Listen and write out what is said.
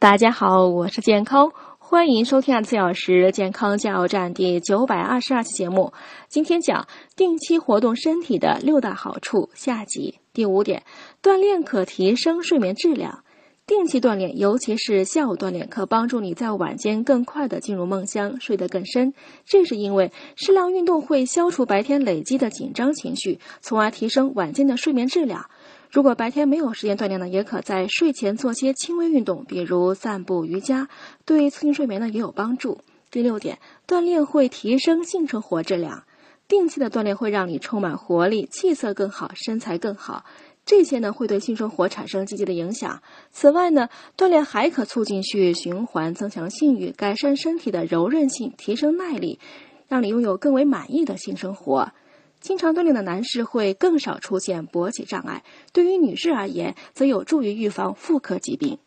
大家好，我是健康，欢迎收听二十四小时健康加油站第九百二十二期节目。今天讲定期活动身体的六大好处，下集第五点，锻炼可提升睡眠质量。定期锻炼，尤其是下午锻炼，可帮助你在晚间更快的进入梦乡，睡得更深。这是因为适量运动会消除白天累积的紧张情绪，从而提升晚间的睡眠质量。如果白天没有时间锻炼呢，也可在睡前做些轻微运动，比如散步、瑜伽，对促进睡眠呢也有帮助。第六点，锻炼会提升性生活质量。定期的锻炼会让你充满活力，气色更好，身材更好。这些呢会对性生活产生积极的影响。此外呢，锻炼还可促进血液循环，增强性欲，改善身体的柔韧性，提升耐力，让你拥有更为满意的性生活。经常锻炼的男士会更少出现勃起障碍，对于女士而言，则有助于预防妇科疾病。